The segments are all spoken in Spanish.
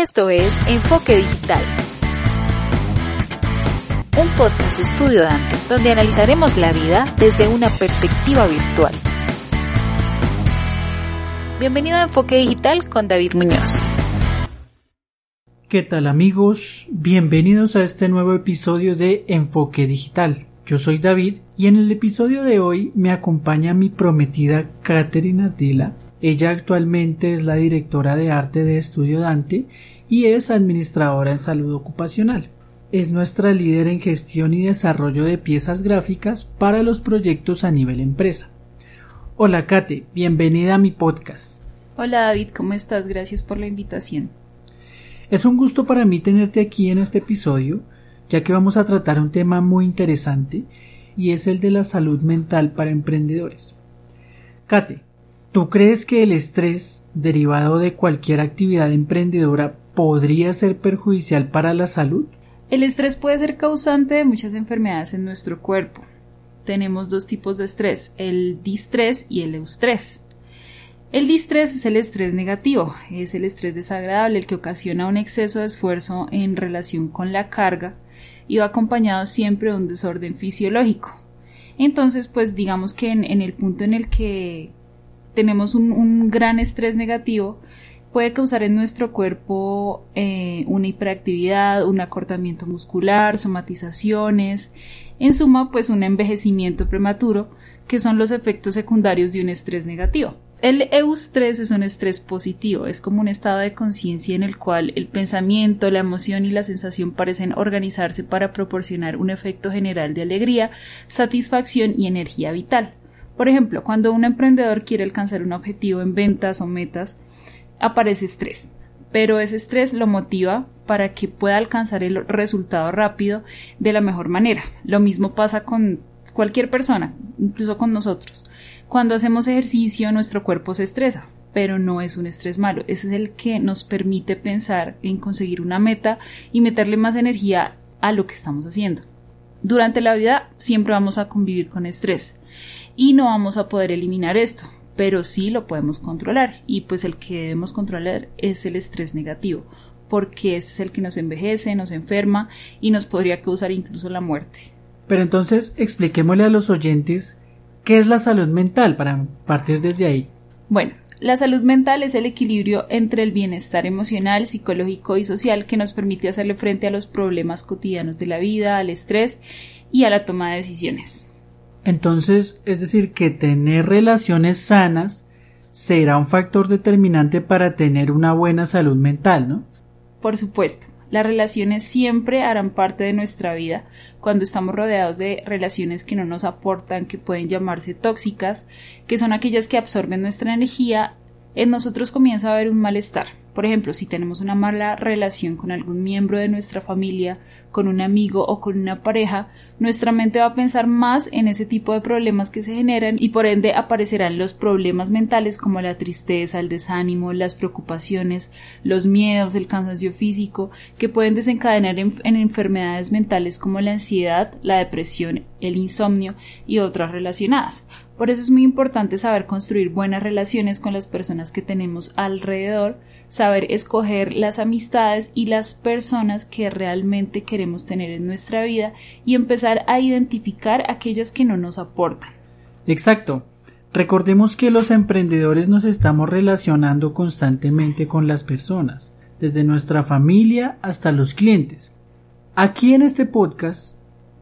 Esto es Enfoque Digital, un podcast de Estudio Dante, donde analizaremos la vida desde una perspectiva virtual. Bienvenido a Enfoque Digital con David Muñoz. ¿Qué tal amigos? Bienvenidos a este nuevo episodio de Enfoque Digital. Yo soy David y en el episodio de hoy me acompaña mi prometida Caterina Dila. Ella actualmente es la directora de arte de Estudio Dante y es administradora en salud ocupacional. Es nuestra líder en gestión y desarrollo de piezas gráficas para los proyectos a nivel empresa. Hola Kate, bienvenida a mi podcast. Hola David, ¿cómo estás? Gracias por la invitación. Es un gusto para mí tenerte aquí en este episodio, ya que vamos a tratar un tema muy interesante y es el de la salud mental para emprendedores. Kate, ¿tú crees que el estrés derivado de cualquier actividad emprendedora podría ser perjudicial para la salud? El estrés puede ser causante de muchas enfermedades en nuestro cuerpo. Tenemos dos tipos de estrés, el distrés y el eustrés. El distrés es el estrés negativo, es el estrés desagradable, el que ocasiona un exceso de esfuerzo en relación con la carga y va acompañado siempre de un desorden fisiológico. Entonces, pues digamos que en, el punto en el que tenemos un, gran estrés negativo, puede causar en nuestro cuerpo eh, una hiperactividad, un acortamiento muscular, somatizaciones, en suma, pues un envejecimiento prematuro, que son los efectos secundarios de un estrés negativo. El eustrés es un estrés positivo, es como un estado de conciencia en el cual el pensamiento, la emoción y la sensación parecen organizarse para proporcionar un efecto general de alegría, satisfacción y energía vital. Por ejemplo, cuando un emprendedor quiere alcanzar un objetivo en ventas o metas, aparece estrés, pero ese estrés lo motiva para que pueda alcanzar el resultado rápido de la mejor manera. Lo mismo pasa con cualquier persona, incluso con nosotros. Cuando hacemos ejercicio nuestro cuerpo se estresa, pero no es un estrés malo, ese es el que nos permite pensar en conseguir una meta y meterle más energía a lo que estamos haciendo. Durante la vida siempre vamos a convivir con estrés y no vamos a poder eliminar esto, pero sí lo podemos controlar y pues el que debemos controlar es el estrés negativo porque este es el que nos envejece, nos enferma y nos podría causar incluso la muerte. Pero entonces expliquémosle a los oyentes ¿Qué es la salud mental para partir desde ahí? Bueno, la salud mental es el equilibrio entre el bienestar emocional, psicológico y social que nos permite hacerle frente a los problemas cotidianos de la vida, al estrés y a la toma de decisiones. Entonces, es decir, que tener relaciones sanas será un factor determinante para tener una buena salud mental, ¿no? Por supuesto. Las relaciones siempre harán parte de nuestra vida cuando estamos rodeados de relaciones que no nos aportan, que pueden llamarse tóxicas, que son aquellas que absorben nuestra energía, en nosotros comienza a haber un malestar. Por ejemplo, si tenemos una mala relación con algún miembro de nuestra familia, con un amigo o con una pareja, nuestra mente va a pensar más en ese tipo de problemas que se generan y por ende aparecerán los problemas mentales como la tristeza, el desánimo, las preocupaciones, los miedos, el cansancio físico, que pueden desencadenar en, en enfermedades mentales como la ansiedad, la depresión, el insomnio y otras relacionadas. Por eso es muy importante saber construir buenas relaciones con las personas que tenemos alrededor, saber escoger las amistades y las personas que realmente queremos tener en nuestra vida y empezar a identificar aquellas que no nos aportan. Exacto. Recordemos que los emprendedores nos estamos relacionando constantemente con las personas, desde nuestra familia hasta los clientes. Aquí en este podcast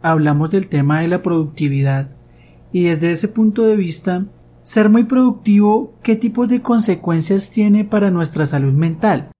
hablamos del tema de la productividad y desde ese punto de vista, ser muy productivo, ¿qué tipos de consecuencias tiene para nuestra salud mental?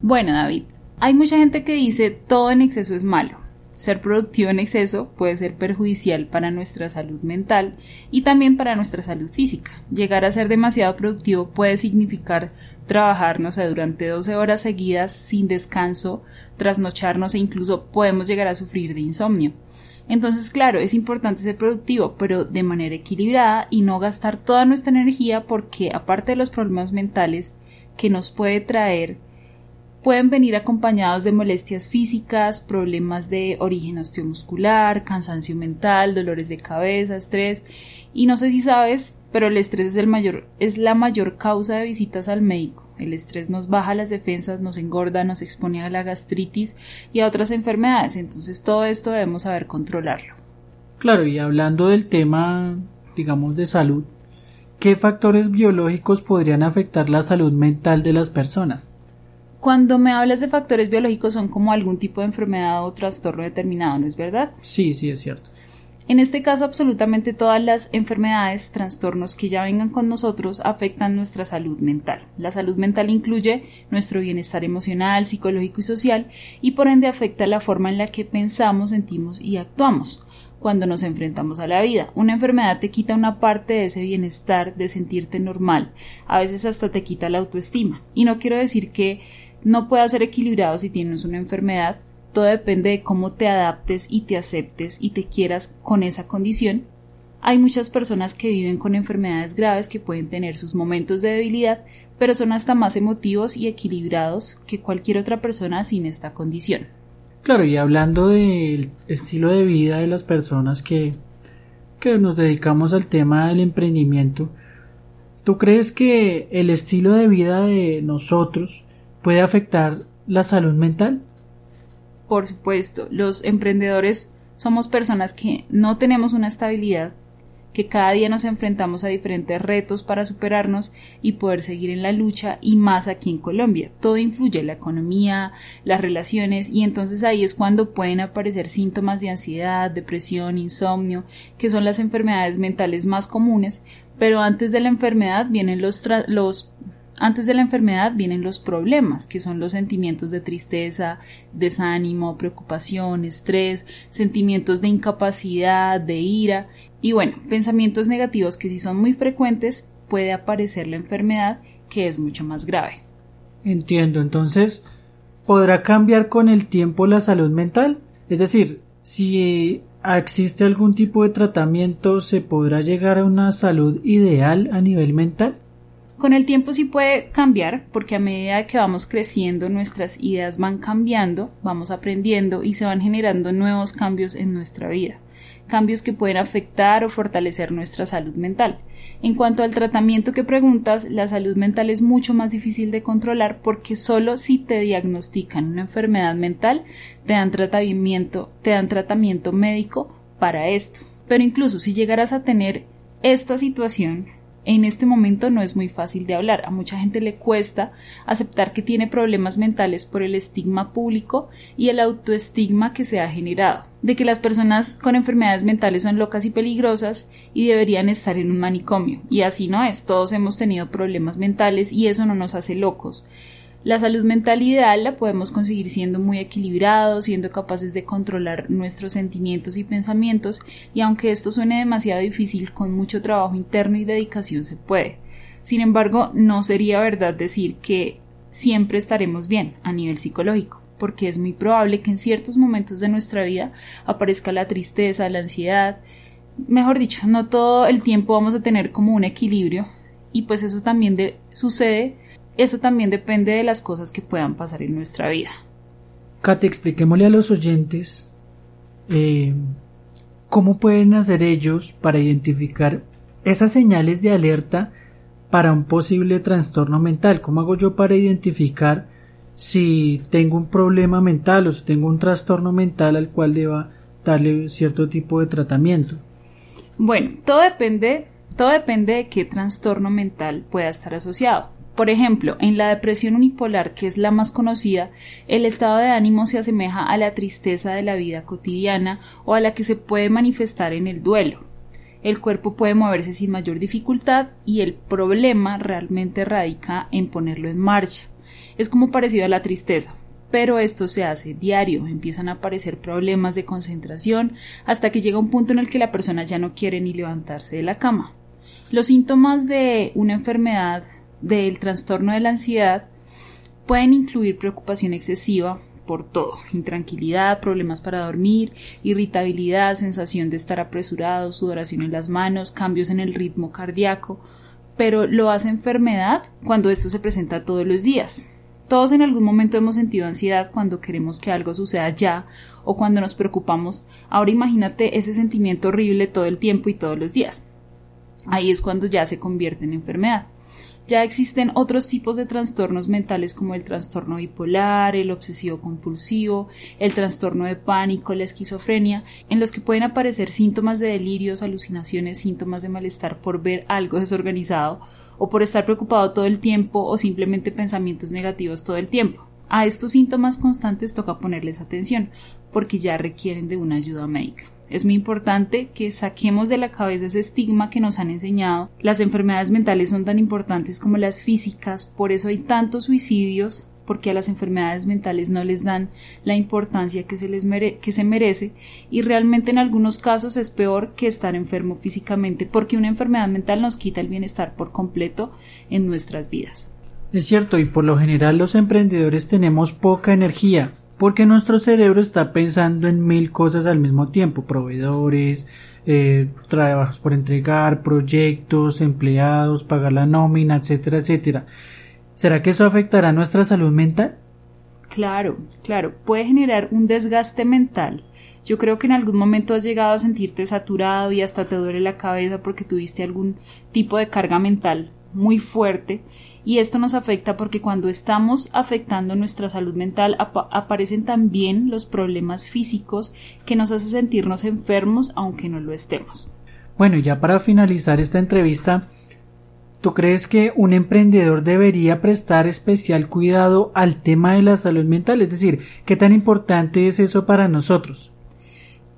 Bueno, David, hay mucha gente que dice todo en exceso es malo. Ser productivo en exceso puede ser perjudicial para nuestra salud mental y también para nuestra salud física. Llegar a ser demasiado productivo puede significar trabajar, no sé, durante 12 horas seguidas sin descanso, trasnocharnos e incluso podemos llegar a sufrir de insomnio. Entonces, claro, es importante ser productivo, pero de manera equilibrada y no gastar toda nuestra energía porque aparte de los problemas mentales que nos puede traer, pueden venir acompañados de molestias físicas, problemas de origen osteomuscular, cansancio mental, dolores de cabeza, estrés. Y no sé si sabes, pero el estrés es, el mayor, es la mayor causa de visitas al médico. El estrés nos baja las defensas, nos engorda, nos expone a la gastritis y a otras enfermedades. Entonces todo esto debemos saber controlarlo. Claro, y hablando del tema, digamos, de salud, ¿qué factores biológicos podrían afectar la salud mental de las personas? Cuando me hablas de factores biológicos son como algún tipo de enfermedad o trastorno determinado, ¿no es verdad? Sí, sí, es cierto. En este caso, absolutamente todas las enfermedades, trastornos que ya vengan con nosotros afectan nuestra salud mental. La salud mental incluye nuestro bienestar emocional, psicológico y social y por ende afecta la forma en la que pensamos, sentimos y actuamos cuando nos enfrentamos a la vida. Una enfermedad te quita una parte de ese bienestar, de sentirte normal. A veces hasta te quita la autoestima. Y no quiero decir que no puedas ser equilibrado si tienes una enfermedad, todo depende de cómo te adaptes y te aceptes y te quieras con esa condición. Hay muchas personas que viven con enfermedades graves que pueden tener sus momentos de debilidad, pero son hasta más emotivos y equilibrados que cualquier otra persona sin esta condición. Claro, y hablando del estilo de vida de las personas que, que nos dedicamos al tema del emprendimiento, ¿tú crees que el estilo de vida de nosotros puede afectar la salud mental? Por supuesto, los emprendedores somos personas que no tenemos una estabilidad, que cada día nos enfrentamos a diferentes retos para superarnos y poder seguir en la lucha y más aquí en Colombia. Todo influye, la economía, las relaciones y entonces ahí es cuando pueden aparecer síntomas de ansiedad, depresión, insomnio, que son las enfermedades mentales más comunes, pero antes de la enfermedad vienen los, los antes de la enfermedad vienen los problemas, que son los sentimientos de tristeza, desánimo, preocupación, estrés, sentimientos de incapacidad, de ira y bueno, pensamientos negativos que si son muy frecuentes puede aparecer la enfermedad que es mucho más grave. Entiendo, entonces, ¿podrá cambiar con el tiempo la salud mental? Es decir, si existe algún tipo de tratamiento, ¿se podrá llegar a una salud ideal a nivel mental? Con el tiempo sí puede cambiar porque a medida que vamos creciendo nuestras ideas van cambiando, vamos aprendiendo y se van generando nuevos cambios en nuestra vida, cambios que pueden afectar o fortalecer nuestra salud mental. En cuanto al tratamiento que preguntas, la salud mental es mucho más difícil de controlar porque solo si te diagnostican una enfermedad mental te dan tratamiento, te dan tratamiento médico para esto. Pero incluso si llegaras a tener esta situación, en este momento no es muy fácil de hablar. A mucha gente le cuesta aceptar que tiene problemas mentales por el estigma público y el autoestigma que se ha generado, de que las personas con enfermedades mentales son locas y peligrosas y deberían estar en un manicomio. Y así no es. Todos hemos tenido problemas mentales y eso no nos hace locos. La salud mental ideal la podemos conseguir siendo muy equilibrados, siendo capaces de controlar nuestros sentimientos y pensamientos, y aunque esto suene demasiado difícil, con mucho trabajo interno y dedicación se puede. Sin embargo, no sería verdad decir que siempre estaremos bien a nivel psicológico, porque es muy probable que en ciertos momentos de nuestra vida aparezca la tristeza, la ansiedad, mejor dicho, no todo el tiempo vamos a tener como un equilibrio, y pues eso también sucede eso también depende de las cosas que puedan pasar en nuestra vida. Kate, expliquémosle a los oyentes eh, cómo pueden hacer ellos para identificar esas señales de alerta para un posible trastorno mental. ¿Cómo hago yo para identificar si tengo un problema mental o si tengo un trastorno mental al cual deba darle cierto tipo de tratamiento? Bueno, todo depende, todo depende de qué trastorno mental pueda estar asociado. Por ejemplo, en la depresión unipolar, que es la más conocida, el estado de ánimo se asemeja a la tristeza de la vida cotidiana o a la que se puede manifestar en el duelo. El cuerpo puede moverse sin mayor dificultad y el problema realmente radica en ponerlo en marcha. Es como parecido a la tristeza, pero esto se hace diario, empiezan a aparecer problemas de concentración hasta que llega un punto en el que la persona ya no quiere ni levantarse de la cama. Los síntomas de una enfermedad del trastorno de la ansiedad pueden incluir preocupación excesiva por todo, intranquilidad, problemas para dormir, irritabilidad, sensación de estar apresurado, sudoración en las manos, cambios en el ritmo cardíaco, pero lo hace enfermedad cuando esto se presenta todos los días. Todos en algún momento hemos sentido ansiedad cuando queremos que algo suceda ya o cuando nos preocupamos. Ahora imagínate ese sentimiento horrible todo el tiempo y todos los días. Ahí es cuando ya se convierte en enfermedad. Ya existen otros tipos de trastornos mentales como el trastorno bipolar, el obsesivo compulsivo, el trastorno de pánico, la esquizofrenia, en los que pueden aparecer síntomas de delirios, alucinaciones, síntomas de malestar por ver algo desorganizado o por estar preocupado todo el tiempo o simplemente pensamientos negativos todo el tiempo. A estos síntomas constantes toca ponerles atención porque ya requieren de una ayuda médica. Es muy importante que saquemos de la cabeza ese estigma que nos han enseñado. Las enfermedades mentales son tan importantes como las físicas, por eso hay tantos suicidios, porque a las enfermedades mentales no les dan la importancia que se les que se merece y realmente en algunos casos es peor que estar enfermo físicamente porque una enfermedad mental nos quita el bienestar por completo en nuestras vidas. Es cierto y por lo general los emprendedores tenemos poca energía porque nuestro cerebro está pensando en mil cosas al mismo tiempo, proveedores, eh, trabajos por entregar, proyectos, empleados, pagar la nómina, etcétera, etcétera. ¿Será que eso afectará nuestra salud mental? Claro, claro, puede generar un desgaste mental. Yo creo que en algún momento has llegado a sentirte saturado y hasta te duele la cabeza porque tuviste algún tipo de carga mental muy fuerte y esto nos afecta porque cuando estamos afectando nuestra salud mental aparecen también los problemas físicos que nos hacen sentirnos enfermos aunque no lo estemos. Bueno, ya para finalizar esta entrevista, ¿tú crees que un emprendedor debería prestar especial cuidado al tema de la salud mental? Es decir, ¿qué tan importante es eso para nosotros?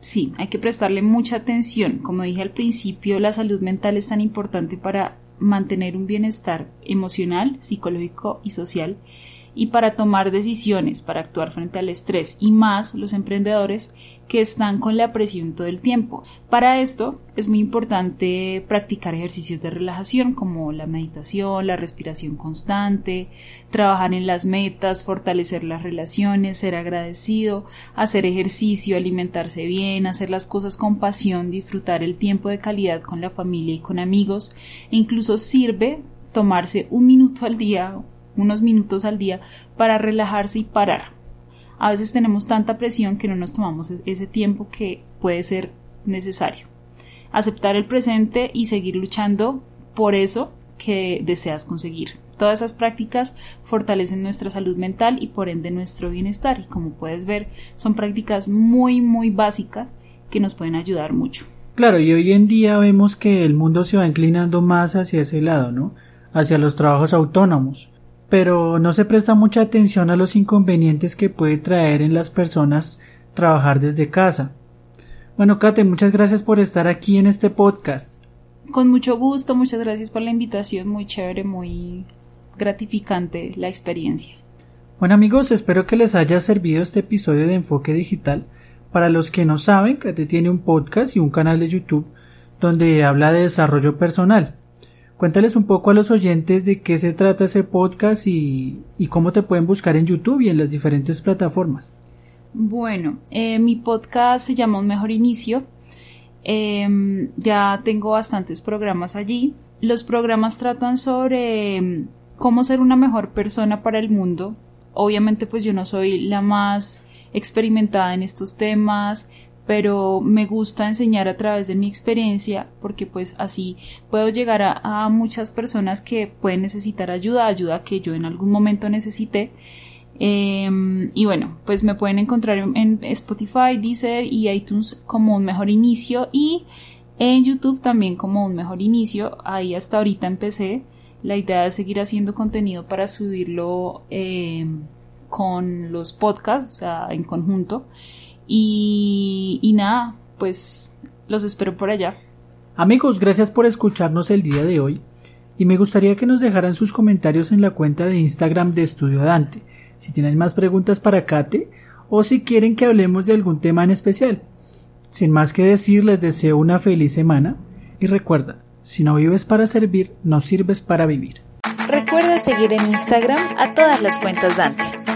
Sí, hay que prestarle mucha atención. Como dije al principio, la salud mental es tan importante para mantener un bienestar emocional, psicológico y social y para tomar decisiones, para actuar frente al estrés y más los emprendedores que están con la presión todo el tiempo. Para esto es muy importante practicar ejercicios de relajación como la meditación, la respiración constante, trabajar en las metas, fortalecer las relaciones, ser agradecido, hacer ejercicio, alimentarse bien, hacer las cosas con pasión, disfrutar el tiempo de calidad con la familia y con amigos e incluso sirve tomarse un minuto al día unos minutos al día para relajarse y parar. A veces tenemos tanta presión que no nos tomamos ese tiempo que puede ser necesario. Aceptar el presente y seguir luchando por eso que deseas conseguir. Todas esas prácticas fortalecen nuestra salud mental y por ende nuestro bienestar y como puedes ver son prácticas muy muy básicas que nos pueden ayudar mucho. Claro, y hoy en día vemos que el mundo se va inclinando más hacia ese lado, ¿no? Hacia los trabajos autónomos pero no se presta mucha atención a los inconvenientes que puede traer en las personas trabajar desde casa. Bueno, Kate, muchas gracias por estar aquí en este podcast. Con mucho gusto, muchas gracias por la invitación, muy chévere, muy gratificante la experiencia. Bueno amigos, espero que les haya servido este episodio de Enfoque Digital. Para los que no saben, Kate tiene un podcast y un canal de YouTube donde habla de desarrollo personal. Cuéntales un poco a los oyentes de qué se trata ese podcast y, cómo te pueden buscar en YouTube y en las diferentes plataformas. Bueno, eh, mi podcast se llama Un Mejor Inicio. Em, ya tengo bastantes programas allí. Los programas tratan sobre em, cómo ser una mejor persona para el mundo. Obviamente pues yo no soy la más experimentada en estos temas, pero me gusta enseñar a través de mi experiencia porque pues así puedo llegar a, muchas personas que pueden necesitar ayuda, ayuda que yo en algún momento necesité. Em, y bueno, pues me pueden encontrar en, Spotify, Deezer y iTunes como un mejor inicio y en YouTube también como un mejor inicio. Ahí hasta ahorita empecé. La idea es seguir haciendo contenido para subirlo em, con los podcasts, o sea, en conjunto. Y, nada, pues los espero por allá. Amigos, gracias por escucharnos el día de hoy y me gustaría que nos dejaran sus comentarios en la cuenta de Instagram de Estudio Dante, si tienen más preguntas para Kate o si quieren que hablemos de algún tema en especial. Sin más que decir, les deseo una feliz semana y recuerda, si no vives para servir, no sirves para vivir. Recuerda seguir en Instagram a todas las cuentas Dante.